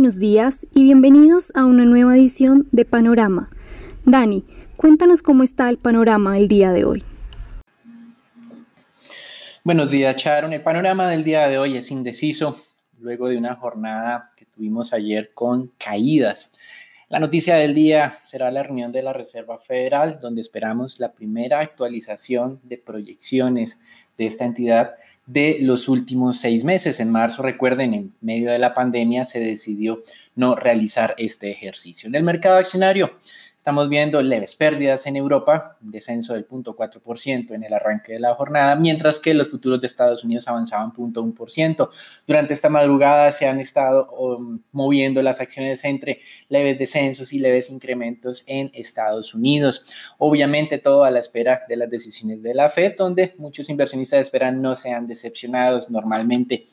buenos días y bienvenidos a una nueva edición de Panorama. Dani, cuéntanos cómo está el panorama el día de hoy. Buenos días, Charon. El panorama del día de hoy es indeciso, luego de una jornada que tuvimos ayer con caídas. La noticia del día será la reunión de la Reserva Federal, donde esperamos la primera actualización de proyecciones de esta entidad de los últimos seis meses. En marzo, recuerden, en medio de la pandemia se decidió no realizar este ejercicio. En el mercado accionario, Estamos viendo leves pérdidas en Europa, un descenso del 0.4% en el arranque de la jornada, mientras que los futuros de Estados Unidos avanzaban 0.1%. Durante esta madrugada se han estado um, moviendo las acciones entre leves descensos y leves incrementos en Estados Unidos. Obviamente todo a la espera de las decisiones de la Fed, donde muchos inversionistas esperan no sean decepcionados. Normalmente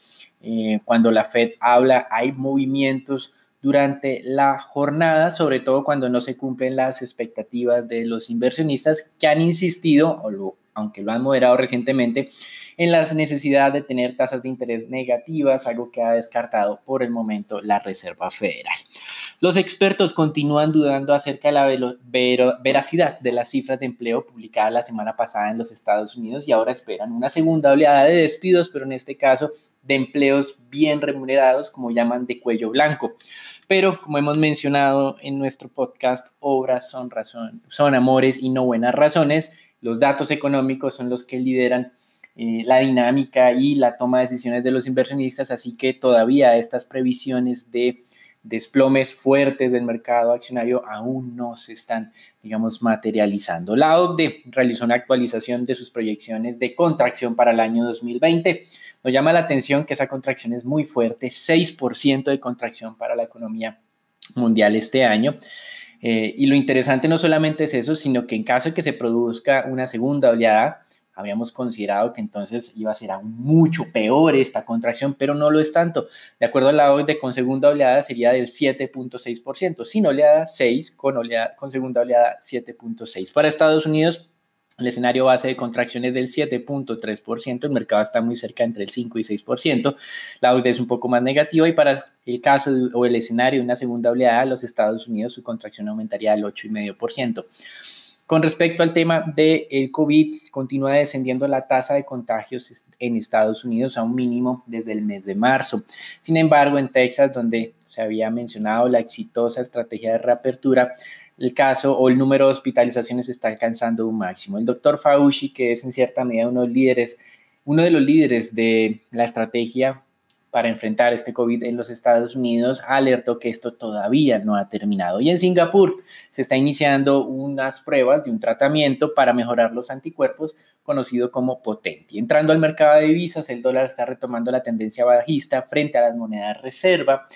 eh, cuando la Fed habla hay movimientos durante la jornada, sobre todo cuando no se cumplen las expectativas de los inversionistas que han insistido, aunque lo han moderado recientemente, en la necesidad de tener tasas de interés negativas, algo que ha descartado por el momento la Reserva Federal. Los expertos continúan dudando acerca de la veracidad de las cifras de empleo publicadas la semana pasada en los Estados Unidos y ahora esperan una segunda oleada de despidos, pero en este caso de empleos bien remunerados, como llaman de cuello blanco. Pero como hemos mencionado en nuestro podcast, obras son, razón, son amores y no buenas razones. Los datos económicos son los que lideran eh, la dinámica y la toma de decisiones de los inversionistas, así que todavía estas previsiones de desplomes fuertes del mercado accionario aún no se están, digamos, materializando. La OCDE realizó una actualización de sus proyecciones de contracción para el año 2020. Nos llama la atención que esa contracción es muy fuerte, 6% de contracción para la economía mundial este año. Eh, y lo interesante no solamente es eso, sino que en caso de que se produzca una segunda oleada, habíamos considerado que entonces iba a ser aún mucho peor esta contracción, pero no lo es tanto. De acuerdo a la OCDE, con segunda oleada sería del 7.6%, sin oleada 6, con, oleada, con segunda oleada 7.6. Para Estados Unidos, el escenario base de contracción es del 7.3%, el mercado está muy cerca entre el 5 y 6%, la OCDE es un poco más negativa y para el caso o el escenario de una segunda oleada, los Estados Unidos su contracción aumentaría al 8,5%. Con respecto al tema del el COVID, continúa descendiendo la tasa de contagios en Estados Unidos a un mínimo desde el mes de marzo. Sin embargo, en Texas, donde se había mencionado la exitosa estrategia de reapertura, el caso o el número de hospitalizaciones está alcanzando un máximo. El doctor Fauci, que es en cierta medida uno de los líderes, uno de los líderes de la estrategia para enfrentar este COVID en los Estados Unidos alertó que esto todavía no ha terminado. Y en Singapur se está iniciando unas pruebas de un tratamiento para mejorar los anticuerpos conocido como Potenti. Entrando al mercado de divisas, el dólar está retomando la tendencia bajista frente a las monedas reserva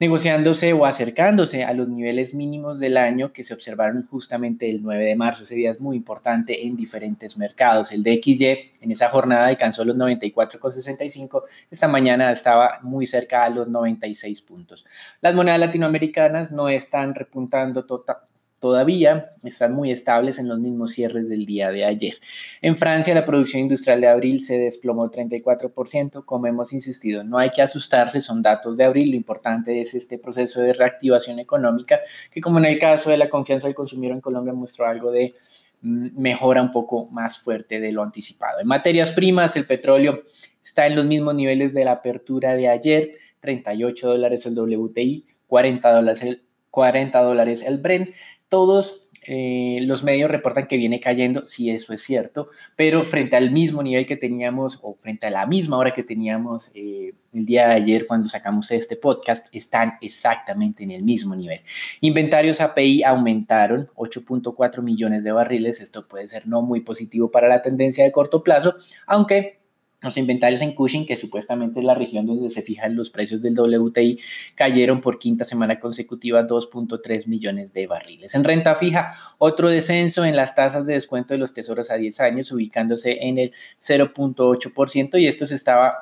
negociándose o acercándose a los niveles mínimos del año que se observaron justamente el 9 de marzo. Ese día es muy importante en diferentes mercados. El DXY en esa jornada alcanzó los 94,65. Esta mañana estaba muy cerca a los 96 puntos. Las monedas latinoamericanas no están repuntando tota-, todavía están muy estables en los mismos cierres del día de ayer. En Francia, la producción industrial de abril se desplomó 34%. Como hemos insistido, no hay que asustarse, son datos de abril. Lo importante es este proceso de reactivación económica, que como en el caso de la confianza del consumidor en Colombia mostró algo de mm, mejora un poco más fuerte de lo anticipado. En materias primas, el petróleo está en los mismos niveles de la apertura de ayer, 38 dólares el WTI, 40 dólares el 40 dólares el Brent todos eh, los medios reportan que viene cayendo, si eso es cierto, pero frente al mismo nivel que teníamos o frente a la misma hora que teníamos eh, el día de ayer cuando sacamos este podcast, están exactamente en el mismo nivel. Inventarios API aumentaron 8.4 millones de barriles, esto puede ser no muy positivo para la tendencia de corto plazo, aunque los inventarios en Cushing, que supuestamente es la región donde se fijan los precios del WTI, cayeron por quinta semana consecutiva 2.3 millones de barriles. En renta fija, otro descenso en las tasas de descuento de los tesoros a 10 años, ubicándose en el 0.8%, y esto se estaba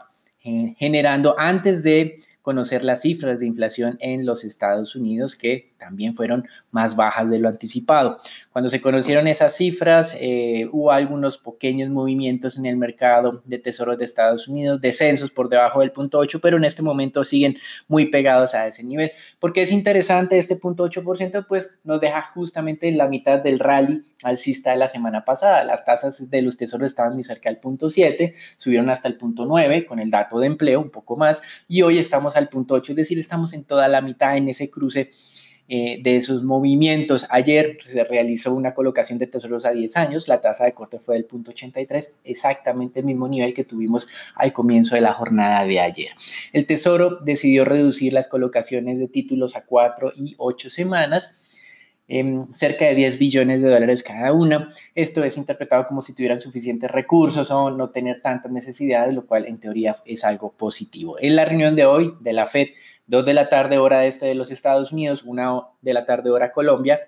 eh, generando antes de conocer las cifras de inflación en los Estados Unidos que también fueron más bajas de lo anticipado. Cuando se conocieron esas cifras, eh, hubo algunos pequeños movimientos en el mercado de tesoros de Estados Unidos, descensos por debajo del punto 8, pero en este momento siguen muy pegados a ese nivel. porque es interesante este punto 8%? Pues nos deja justamente en la mitad del rally alcista de la semana pasada. Las tasas de los tesoros estaban muy cerca del punto 7, subieron hasta el punto 9 con el dato de empleo, un poco más, y hoy estamos al punto 8, es decir, estamos en toda la mitad en ese cruce eh, de esos movimientos. Ayer se realizó una colocación de tesoros a 10 años, la tasa de corte fue del punto 83, exactamente el mismo nivel que tuvimos al comienzo de la jornada de ayer. El Tesoro decidió reducir las colocaciones de títulos a 4 y 8 semanas. Cerca de 10 billones de dólares cada una. Esto es interpretado como si tuvieran suficientes recursos o no tener tantas necesidades, lo cual en teoría es algo positivo. En la reunión de hoy de la Fed 2 de la tarde hora este de los Estados Unidos, 1 de la tarde hora Colombia.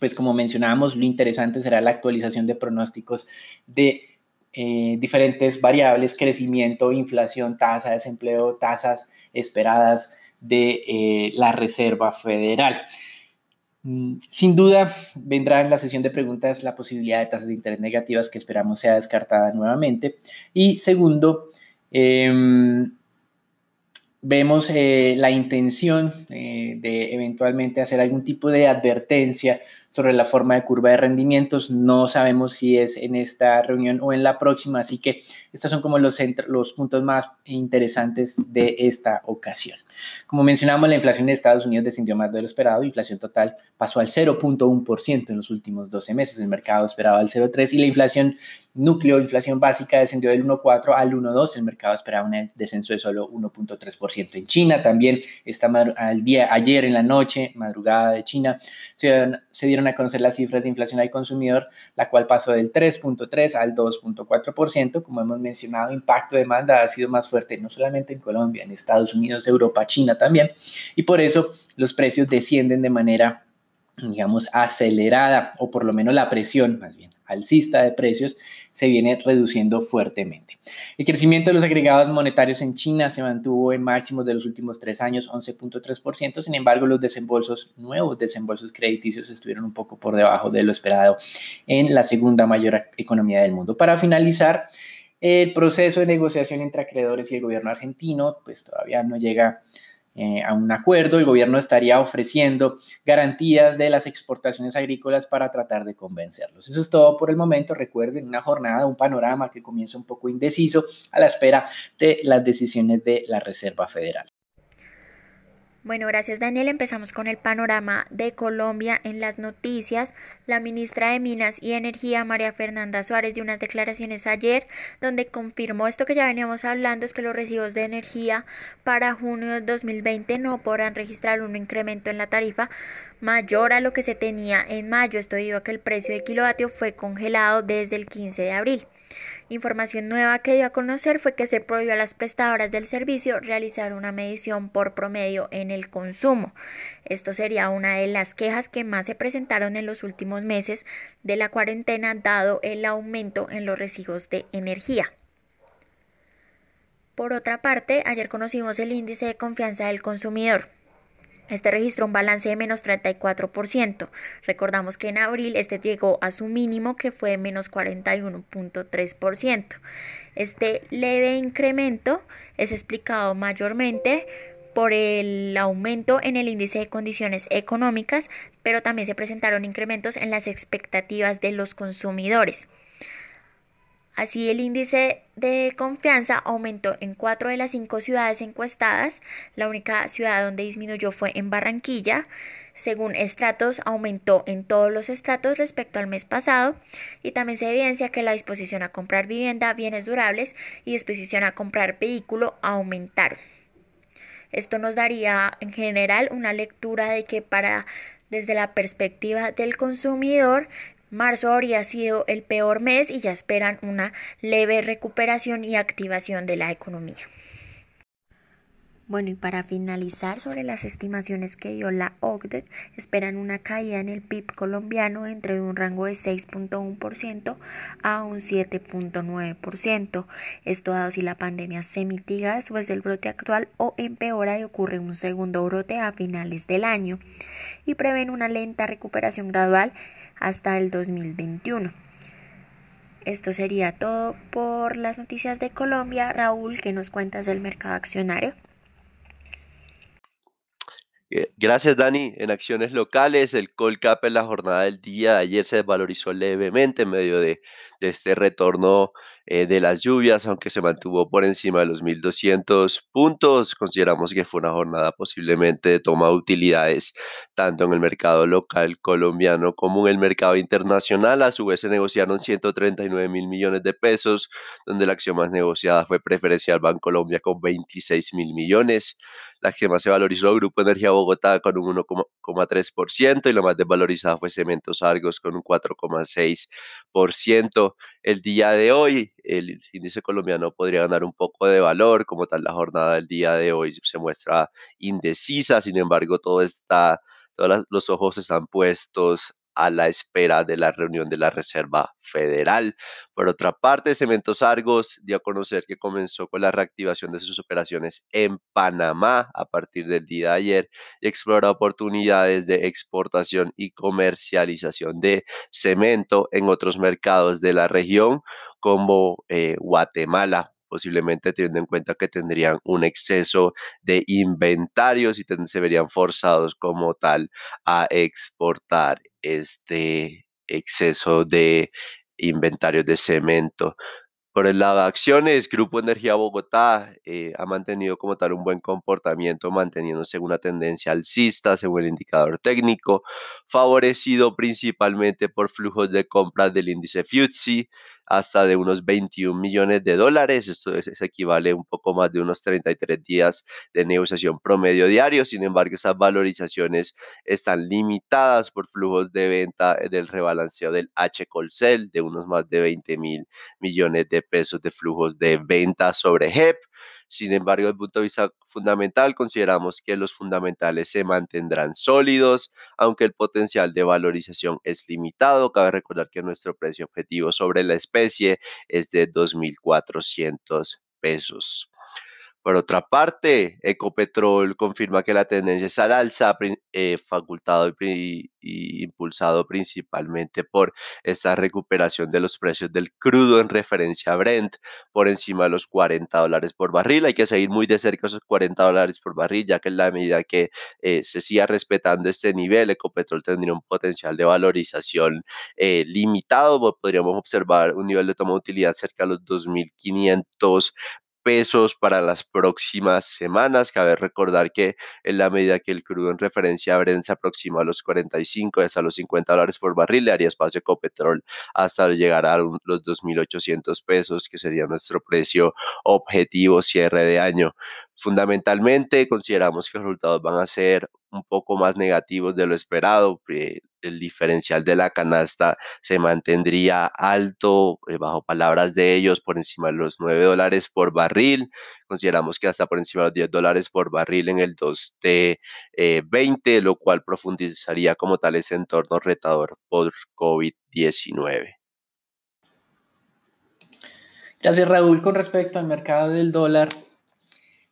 Pues como mencionábamos, lo interesante será la actualización de pronósticos de eh, diferentes variables, crecimiento, inflación, tasa de desempleo, tasas esperadas de eh, la Reserva Federal. Mm, sin duda, vendrá en la sesión de preguntas la posibilidad de tasas de interés negativas que esperamos sea descartada nuevamente. Y segundo, em, vemos eh, la intención eh, de eventualmente hacer algún tipo de advertencia sobre la forma de curva de rendimientos. No sabemos si es en esta reunión o en la próxima, así que estos son como los, los puntos más interesantes de esta ocasión. Como mencionamos, la inflación de Estados Unidos descendió más de lo esperado, inflación total pasó al 0.1% en los últimos 12 meses, el mercado esperaba al 0.3% y la inflación núcleo, inflación básica descendió del 1.4 al 1.2, el mercado esperaba un descenso de solo 1.3%. En China también, esta al día, ayer en la noche, madrugada de China, se dieron a conocer las cifras de inflación al consumidor, la cual pasó del 3.3 al 2.4%, como hemos mencionado, impacto de demanda ha sido más fuerte no solamente en Colombia, en Estados Unidos, Europa, China también, y por eso los precios descienden de manera digamos, acelerada, o por lo menos la presión, más bien, alcista de precios, se viene reduciendo fuertemente. El crecimiento de los agregados monetarios en China se mantuvo en máximos de los últimos tres años, 11.3%, sin embargo, los desembolsos, nuevos desembolsos crediticios, estuvieron un poco por debajo de lo esperado en la segunda mayor economía del mundo. Para finalizar, el proceso de negociación entre acreedores y el gobierno argentino, pues todavía no llega eh, a un acuerdo, el gobierno estaría ofreciendo garantías de las exportaciones agrícolas para tratar de convencerlos. Eso es todo por el momento. Recuerden, una jornada, un panorama que comienza un poco indeciso a la espera de las decisiones de la Reserva Federal. Bueno, gracias Daniel. Empezamos con el panorama de Colombia en las noticias. La ministra de Minas y Energía, María Fernanda Suárez, dio unas declaraciones ayer donde confirmó esto que ya veníamos hablando, es que los recibos de energía para junio de 2020 no podrán registrar un incremento en la tarifa mayor a lo que se tenía en mayo. Esto debido a que el precio de kilovatio fue congelado desde el 15 de abril. Información nueva que dio a conocer fue que se prohibió a las prestadoras del servicio realizar una medición por promedio en el consumo. Esto sería una de las quejas que más se presentaron en los últimos meses de la cuarentena dado el aumento en los recibos de energía. Por otra parte, ayer conocimos el índice de confianza del consumidor. Este registró un balance de menos 34%. Recordamos que en abril este llegó a su mínimo que fue menos 41.3%. Este leve incremento es explicado mayormente por el aumento en el índice de condiciones económicas, pero también se presentaron incrementos en las expectativas de los consumidores. Así, el índice de confianza aumentó en cuatro de las cinco ciudades encuestadas. La única ciudad donde disminuyó fue en Barranquilla. Según estratos, aumentó en todos los estratos respecto al mes pasado y también se evidencia que la disposición a comprar vivienda, bienes durables y disposición a comprar vehículo aumentaron. Esto nos daría en general una lectura de que para desde la perspectiva del consumidor Marzo habría sido el peor mes y ya esperan una leve recuperación y activación de la economía. Bueno, y para finalizar sobre las estimaciones que dio la OCDE, esperan una caída en el PIB colombiano entre un rango de 6.1% a un 7.9%. Esto dado si la pandemia se mitiga después del brote actual o empeora y ocurre un segundo brote a finales del año. Y prevén una lenta recuperación gradual hasta el 2021. Esto sería todo por las noticias de Colombia. Raúl, ¿qué nos cuentas del mercado accionario? Eh, gracias, Dani. En acciones locales, el Colcap en la jornada del día de ayer se desvalorizó levemente en medio de, este retorno eh, de las lluvias, aunque se mantuvo por encima de los 1.200 puntos. Consideramos que fue una jornada posiblemente de toma de utilidades tanto en el mercado local colombiano como en el mercado internacional. A su vez se negociaron 139 mil millones de pesos, donde la acción más negociada fue preferencial Bancolombia con 26 mil millones. La que más se valorizó, Grupo Energía Bogotá con un 1,3% y la más desvalorizada fue Cementos Argos con un 4,6%. El día de hoy, el índice colombiano podría ganar un poco de valor, como tal la jornada del día de hoy se muestra indecisa, sin embargo, todo está, todos los ojos están puestos a la espera de la reunión de la Reserva Federal. Por otra parte, Cementos Argos dio a conocer que comenzó con la reactivación de sus operaciones en Panamá a partir del día de ayer y explora oportunidades de exportación y comercialización de cemento en otros mercados de la región como eh, Guatemala posiblemente teniendo en cuenta que tendrían un exceso de inventarios y se verían forzados como tal a exportar este exceso de inventarios de cemento. Por el lado de acciones, Grupo Energía Bogotá eh, ha mantenido como tal un buen comportamiento, manteniéndose una tendencia alcista según el indicador técnico, favorecido principalmente por flujos de compras del índice FTSE, hasta de unos 21 millones de dólares. Esto es, equivale a un poco más de unos 33 días de negociación promedio diario. Sin embargo, esas valorizaciones están limitadas por flujos de venta del rebalanceo del H Colcel de unos más de 20 mil millones de pesos de flujos de venta sobre HEP. Sin embargo, desde el punto de vista fundamental, consideramos que los fundamentales se mantendrán sólidos, aunque el potencial de valorización es limitado. Cabe recordar que nuestro precio objetivo sobre la especie es de 2.400 pesos. Por otra parte, Ecopetrol confirma que la tendencia es al alza, eh, facultado y, impulsado principalmente por esta recuperación de los precios del crudo en referencia a Brent por encima de los 40 dólares por barril. Hay que seguir muy de cerca esos 40 dólares por barril, ya que en la medida que eh, se siga respetando este nivel, Ecopetrol tendría un potencial de valorización eh, limitado. Podríamos observar un nivel de toma de utilidad cerca de los 2.500 pesos para las próximas semanas. Cabe recordar que en la medida que el crudo en referencia a Brent se aproxima a los 45 hasta los 50 dólares por barril, le haría espacio a Ecopetrol hasta llegar a los 2.800 pesos, que sería nuestro precio objetivo cierre de año. Fundamentalmente consideramos que los resultados van a ser un poco más negativos de lo esperado. El diferencial de la canasta se mantendría alto, eh, bajo palabras de ellos, por encima de los 9 dólares por barril. Consideramos que hasta por encima de los 10 dólares por barril en el 2T20, eh, lo cual profundizaría como tal ese entorno retador por COVID-19. Gracias Raúl. Con respecto al mercado del dólar,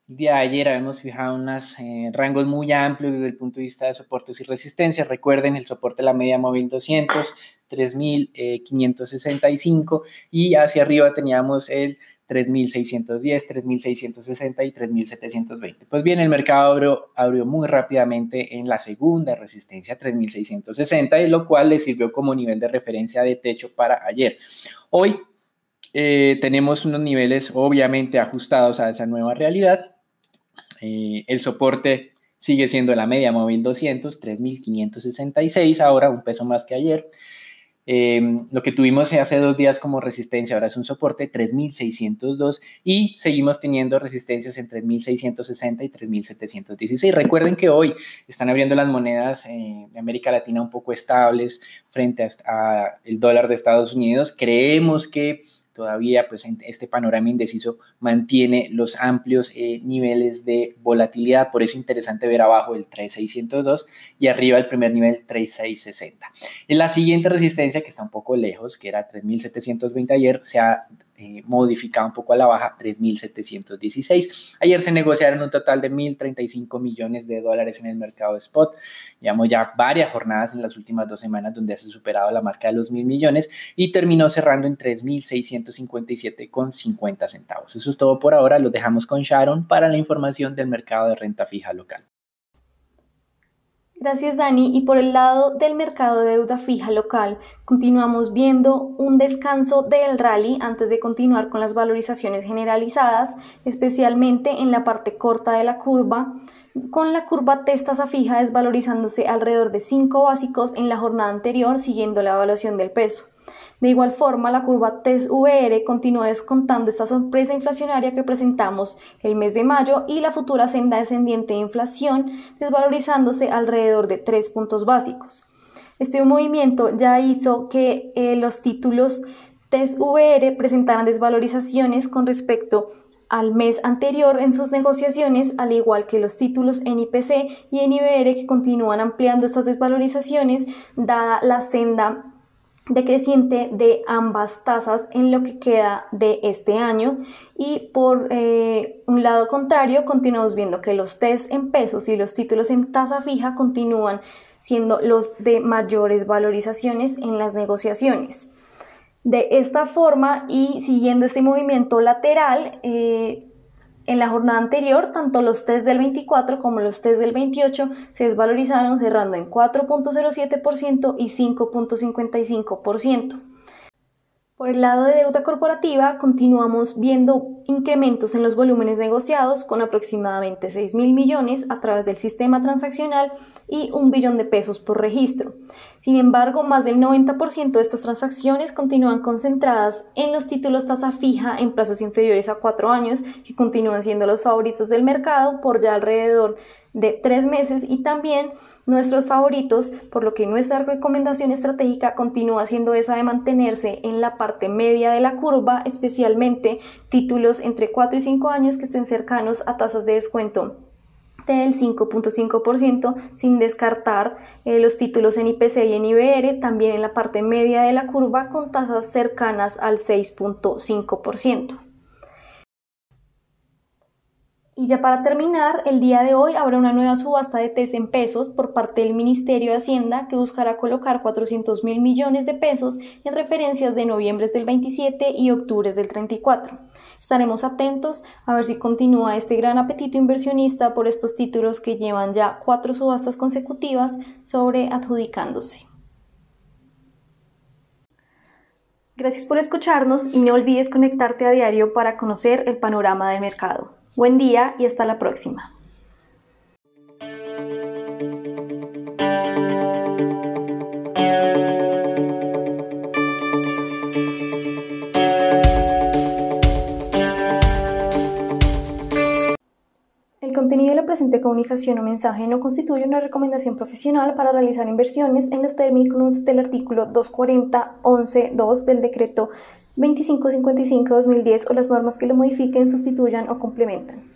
de ayer habíamos fijado unos eh, rangos muy amplios desde el punto de vista de soportes y resistencias. Recuerden el soporte de la media móvil 200, 3565 y hacia arriba teníamos el 3610, 3660 y 3720. Pues bien, el mercado abrió, abrió muy rápidamente en la segunda resistencia 3660, y lo cual le sirvió como nivel de referencia de techo para ayer. Hoy eh, tenemos unos niveles obviamente ajustados a esa nueva realidad eh, el soporte sigue siendo la media móvil 200, 3.566, ahora un peso más que ayer. Em, lo que tuvimos hace dos días como resistencia ahora es un soporte 3602 y seguimos teniendo resistencias en 3660 y 3716. Recuerden que hoy están abriendo las monedas eh, de América Latina un poco estables frente al dólar de Estados Unidos. Creemos que todavía pues este panorama indeciso mantiene los amplios eh, niveles de volatilidad, por eso interesante ver abajo el 3602 y arriba el primer nivel 3660. En la siguiente resistencia que está un poco lejos, que era 3720 ayer, se ha eh, un poco a la baja 3.716. Ayer se negociaron un total de 1.035 millones de dólares en el mercado de spot. Llevamos ya varias jornadas en las últimas dos semanas donde se ha superado la marca de los mil millones y terminó cerrando en 3.657,50 centavos. Eso es todo por ahora. Los dejamos con Sharon para la información del mercado de renta fija local. Gracias Dani. Y por el lado del mercado de deuda fija local, continuamos viendo un descanso del rally antes de continuar con las valorizaciones generalizadas, especialmente en la parte corta de la curva, con la curva testasa fija desvalorizándose alrededor de 5 básicos en la jornada anterior siguiendo la evaluación del peso. De igual forma, la curva TES-VR continúa descontando esta sorpresa inflacionaria que presentamos el mes de mayo y la futura senda descendiente de inflación desvalorizándose alrededor de 3 puntos básicos. Este movimiento ya hizo que eh, los títulos TES-VR presentaran desvalorizaciones con respecto al mes anterior en sus negociaciones, al igual que los títulos NIPC y NIBR que continúan ampliando estas desvalorizaciones dada la senda decreciente de ambas tasas en lo que queda de este año y por eh, un lado contrario continuamos viendo que los test en pesos y los títulos en tasa fija continúan siendo los de mayores valorizaciones en las negociaciones. De esta forma y siguiendo este movimiento lateral, eh, en la jornada anterior, tanto los test del 24 como los test del 28 se desvalorizaron cerrando en 4.07% y 5.55%. Por el lado de deuda corporativa, continuamos viendo incrementos en los volúmenes negociados con aproximadamente 6 mil millones a través del sistema transaccional y un billón de pesos por registro. Sin embargo, más del 90% de estas transacciones continúan concentradas en los títulos tasa fija en plazos inferiores a cuatro años, que continúan siendo los favoritos del mercado por ya alrededor de tres meses y también nuestros favoritos, por lo que nuestra recomendación estratégica continúa siendo esa de mantenerse en la parte media de la curva, especialmente títulos entre 4 y 5 años que estén cercanos a tasas de descuento del 5.5% sin descartar eh, los títulos en IPC y en IBR también en la parte media de la curva con tasas cercanas al 6.5%. Y ya para terminar, el día de hoy habrá una nueva subasta de TES en pesos por parte del Ministerio de Hacienda que buscará colocar 400 mil millones de pesos en referencias de noviembre del 27 y octubre del 34. Estaremos atentos a ver si continúa este gran apetito inversionista por estos títulos que llevan ya cuatro subastas consecutivas sobre adjudicándose. Gracias por escucharnos y no olvides conectarte a diario para conocer el panorama del mercado. Buen día y hasta la próxima. El contenido de la presente comunicación o mensaje no constituye una recomendación profesional para realizar inversiones en los términos del artículo 240.11.2 del decreto 2555-2010 o las normas que lo modifiquen, sustituyan o complementan.